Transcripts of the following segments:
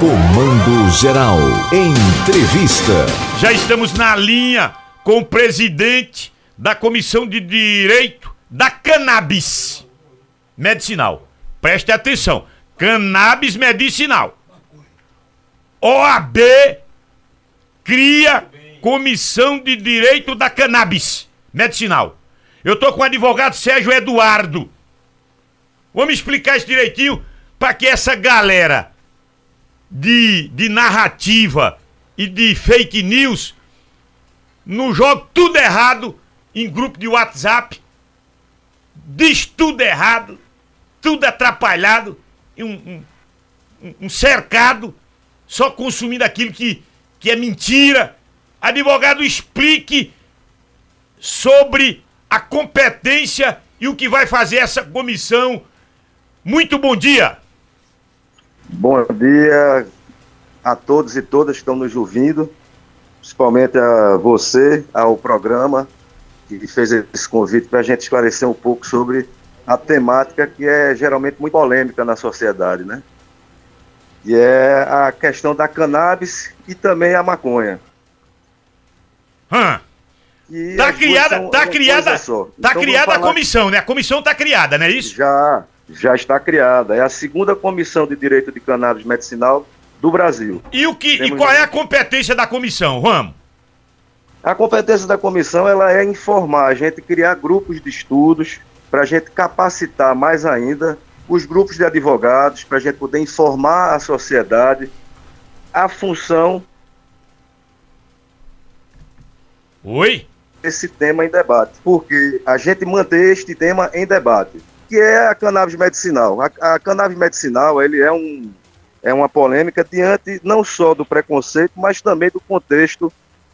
Comando Geral. Entrevista. Já estamos na linha com o presidente da Comissão de Direito da Cannabis Medicinal. Preste atenção. Cannabis Medicinal. OAB cria Comissão de Direito da Cannabis Medicinal. Eu tô com o advogado Sérgio Eduardo. Vamos explicar isso direitinho para que essa galera de, de narrativa e de fake news não jogue tudo errado em grupo de WhatsApp, diz tudo errado, tudo atrapalhado, um, um, um cercado, só consumindo aquilo que, que é mentira. Advogado, explique sobre a competência e o que vai fazer essa comissão. Muito bom dia! Bom dia a todos e todas que estão nos ouvindo, principalmente a você, ao programa, que fez esse convite para a gente esclarecer um pouco sobre a temática que é geralmente muito polêmica na sociedade, né? E é a questão da cannabis e também a maconha. Hã? E Tá criada, tá criada, tá Então, criada a comissão, né? A comissão tá criada, não é isso? Já, já está criada. É a segunda comissão de direito de cannabis medicinal do Brasil. E o que, e Temos- qual é a competência da comissão? Vamos. A competência da comissão ela é informar, a gente criar grupos de estudos para a gente capacitar mais ainda os grupos de advogados, para a gente poder informar a sociedade a função Oi? desse tema em debate, porque a gente manter este tema em debate, que é a cannabis medicinal. A, a cannabis medicinal ele é, um, é uma polêmica diante não só do preconceito, mas também do contexto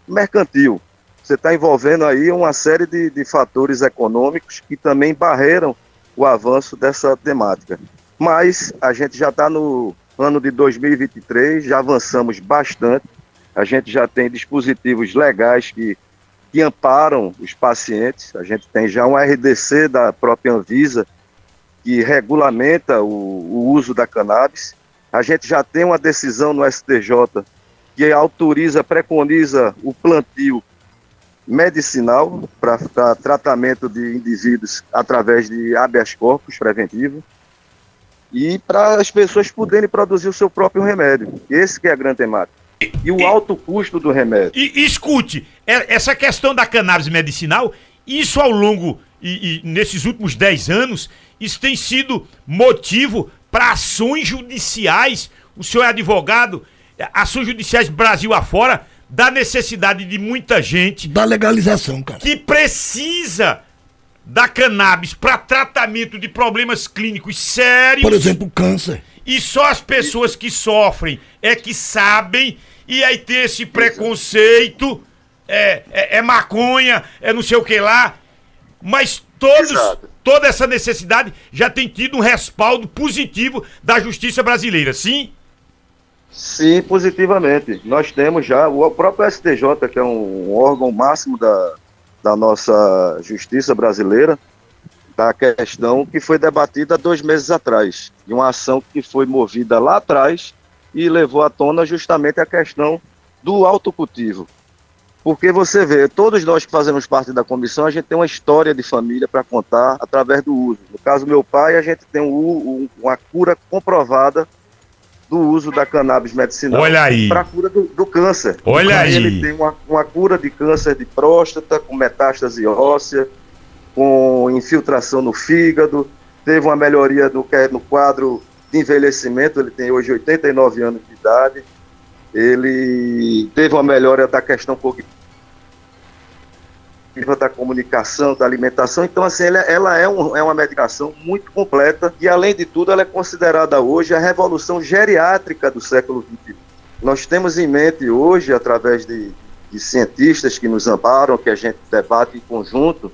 mercantil. Você está envolvendo aí uma série de, de fatores econômicos que também barreiram o avanço dessa temática. Mas a gente já está no ano de 2023, já avançamos bastante, a gente já tem dispositivos legais que que amparam os pacientes. A gente tem já um RDC da própria Anvisa que regulamenta o, o uso da cannabis. A gente já tem uma decisão no STJ que autoriza, preconiza o plantio medicinal para tratamento de indivíduos através de habeas corpus preventivo e para as pessoas poderem produzir o seu próprio remédio. Esse que é a grande temática. E o alto custo do remédio. E, e escute, é- essa questão da cannabis medicinal, isso ao longo e, e nesses últimos 10 anos, isso tem sido motivo para ações judiciais. O senhor é advogado, ações judiciais Brasil afora, da necessidade de muita gente Da legalização, cara. que precisa da cannabis para tratamento de problemas clínicos sérios. Por exemplo, câncer. E só as pessoas que sofrem é que sabem, e aí tem esse preconceito, é, é, é maconha, é não sei o que lá. Mas todos, Exato. toda essa necessidade já tem tido um respaldo positivo da justiça brasileira, sim? Sim, positivamente. Nós temos já o próprio STJ, que é um órgão máximo da, da nossa justiça brasileira, da questão que foi debatida dois meses atrás, de uma ação que foi movida lá atrás e levou à tona justamente a questão do autocultivo. Porque você vê, todos nós que fazemos parte da comissão, a gente tem uma história de família para contar através do uso. No caso, meu pai, a gente tem um, um- uma cura comprovada do uso da cannabis medicinal Olha aí. para a cura do, do câncer. Olha aí. Ele tem uma, uma cura de câncer de próstata, com metástase óssea, com infiltração no fígado, teve uma melhoria no, que- no quadro de envelhecimento, ele tem hoje 89 anos de idade, ele teve uma melhora da questão cognitiva, da comunicação, da alimentação, então assim, ela, ela é, um- é uma medicação muito completa e além de tudo ela é considerada hoje a revolução geriátrica do século XXI. Nós temos em mente hoje, através de, de cientistas que nos amparam, que a gente debate em conjunto,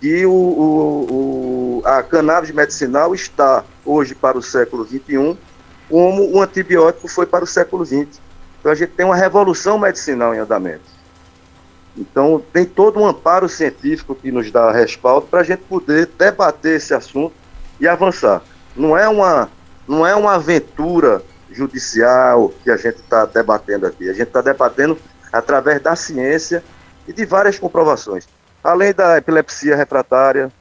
que o, o- o- a cannabis medicinal está hoje para o século XXI como o antibiótico foi para o século XX. Então a gente tem uma revolução medicinal em andamento. Então tem todo um amparo científico que nos dá respaldo para a gente poder debater esse assunto e avançar. Não é uma, não é uma aventura judicial que a gente está debatendo aqui. A gente está debatendo através da ciência e de várias comprovações. Além da epilepsia refratária,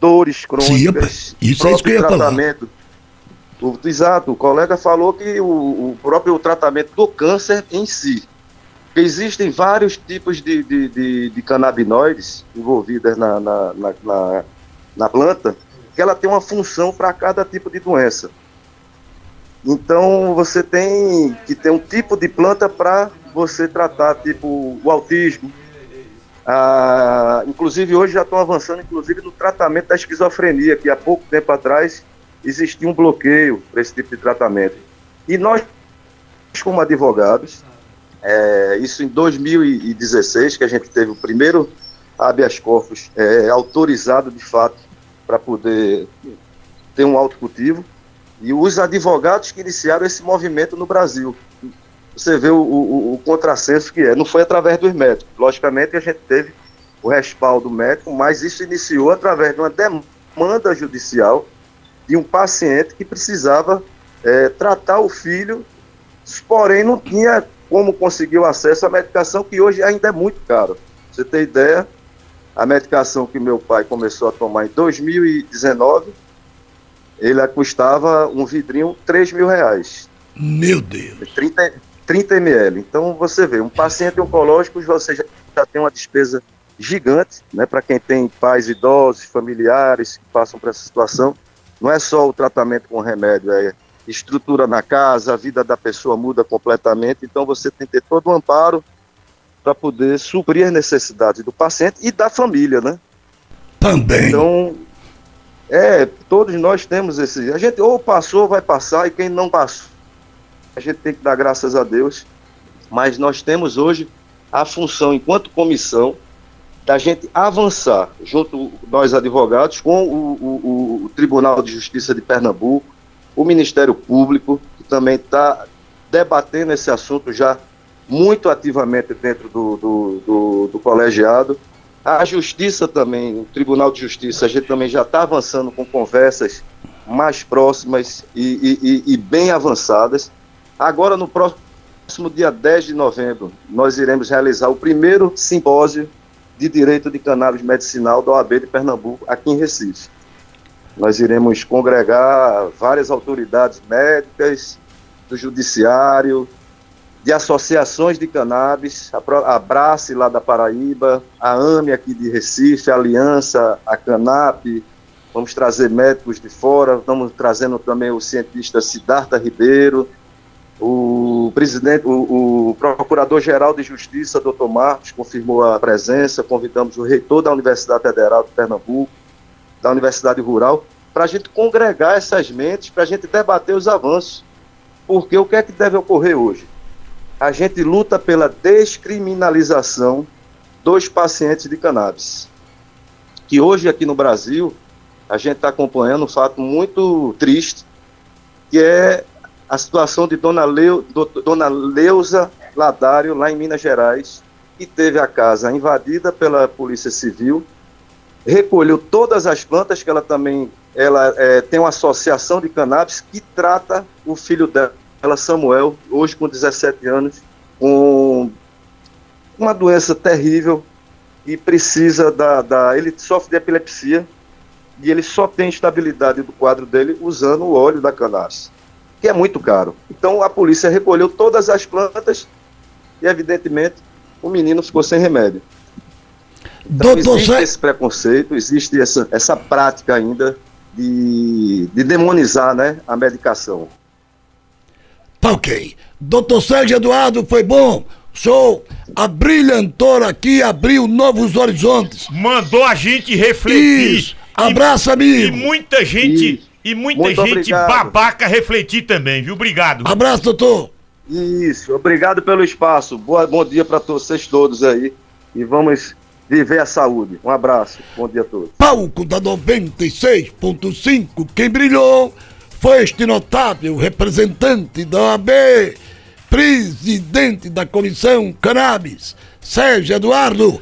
dores crônicas, Sim, isso é isso que eu ia tratamento. O, exato, o colega falou que o, o, próprio tratamento do câncer em si. Existem vários tipos de, de, de, de canabinoides envolvidos na, na, na, na, na planta, que ela tem uma função para cada tipo de doença. Então você tem que ter um tipo de planta para você tratar, tipo o autismo. Ah, inclusive hoje já estão avançando, inclusive no tratamento da esquizofrenia, que há pouco tempo atrás existia um bloqueio para esse tipo de tratamento. E nós, como advogados, é, isso em 2016, que a gente teve o primeiro habeas corpus é, autorizado de fato para poder ter um autocultivo, e os advogados que iniciaram esse movimento no Brasil. Você vê o, o, o contrassenso que é. Não foi através dos médicos. Logicamente a gente teve o respaldo médico, mas isso iniciou através de uma demanda judicial de um paciente que precisava é, tratar o filho, porém não tinha como conseguir o acesso à medicação, que hoje ainda é muito caro. Você tem ideia, a medicação que meu pai começou a tomar em 2019 ele custava um vidrinho 3 mil reais. Meu Deus. 30, 30 ml. Então você vê, um paciente oncológico você já, já tem uma despesa gigante, né, para quem tem pais idosos, familiares que passam por essa situação. Não é só o tratamento com remédio, é estrutura na casa, a vida da pessoa muda completamente, então você tem que ter todo o um amparo para poder suprir as necessidades do paciente e da família, né? Também. Então, é, todos nós temos esse. A gente ou passou, vai passar, e quem não passou, a gente tem que dar graças a Deus. Mas nós temos hoje a função, enquanto comissão, da gente avançar, junto nós advogados, com o, o, o Tribunal de Justiça de Pernambuco, o Ministério Público, que também está debatendo esse assunto já muito ativamente dentro do, do, do, do colegiado, a justiça também, o Tribunal de Justiça, a gente também já está avançando com conversas mais próximas e, e, e, bem avançadas. Agora, no próximo dia 10 de novembro, nós iremos realizar o primeiro simpósio de direito de cannabis medicinal da OAB de Pernambuco, aqui em Recife. Nós iremos congregar várias autoridades médicas, do judiciário, de associações de cannabis, a Abrace lá da Paraíba, a AME aqui de Recife, a Aliança, a Canap, vamos trazer médicos de fora, estamos trazendo também o cientista Siddhartha Ribeiro, o presidente, o, o procurador-geral de Justiça, doutor Marcos, confirmou a presença, convidamos o reitor da Universidade Federal de Pernambuco, da Universidade Rural, para a gente congregar essas mentes, para a gente debater os avanços. Porque o que é que deve ocorrer hoje? a gente luta pela descriminalização dos pacientes de cannabis. Que hoje aqui no Brasil, a gente está acompanhando um fato muito triste, que é a situação de Dona, Leu, Dona Leusa Ladário, lá em Minas Gerais, que teve a casa invadida pela Polícia Civil, recolheu todas as plantas que ela também ela é, tem uma associação de cannabis que trata o filho dela ela, Samuel, hoje com 17 anos, com uma doença terrível e precisa da, da. Ele sofre de epilepsia e ele só tem estabilidade do quadro dele usando o óleo da cannabis, que é muito caro. Então a polícia recolheu todas as plantas e, evidentemente, o menino ficou sem remédio. Então, Doutor existe esse preconceito, existe essa, essa prática ainda de, de demonizar né, a medicação. Tá ok. Doutor Sérgio Eduardo, foi bom. Show! A brilhantora aqui abriu novos horizontes. Mandou a gente refletir. Isso. Abraço, amigo. E muita gente, Isso. e muita Muito gente obrigado. babaca refletir também, viu? Obrigado. Abraço, doutor. Isso, obrigado pelo espaço. Boa, bom dia para vocês todos aí. E vamos viver a saúde. Um abraço. Bom dia a todos. Palco da 96.5, quem brilhou foi este notável representante da OAB, presidente da Comissão Cannabis, Sérgio Eduardo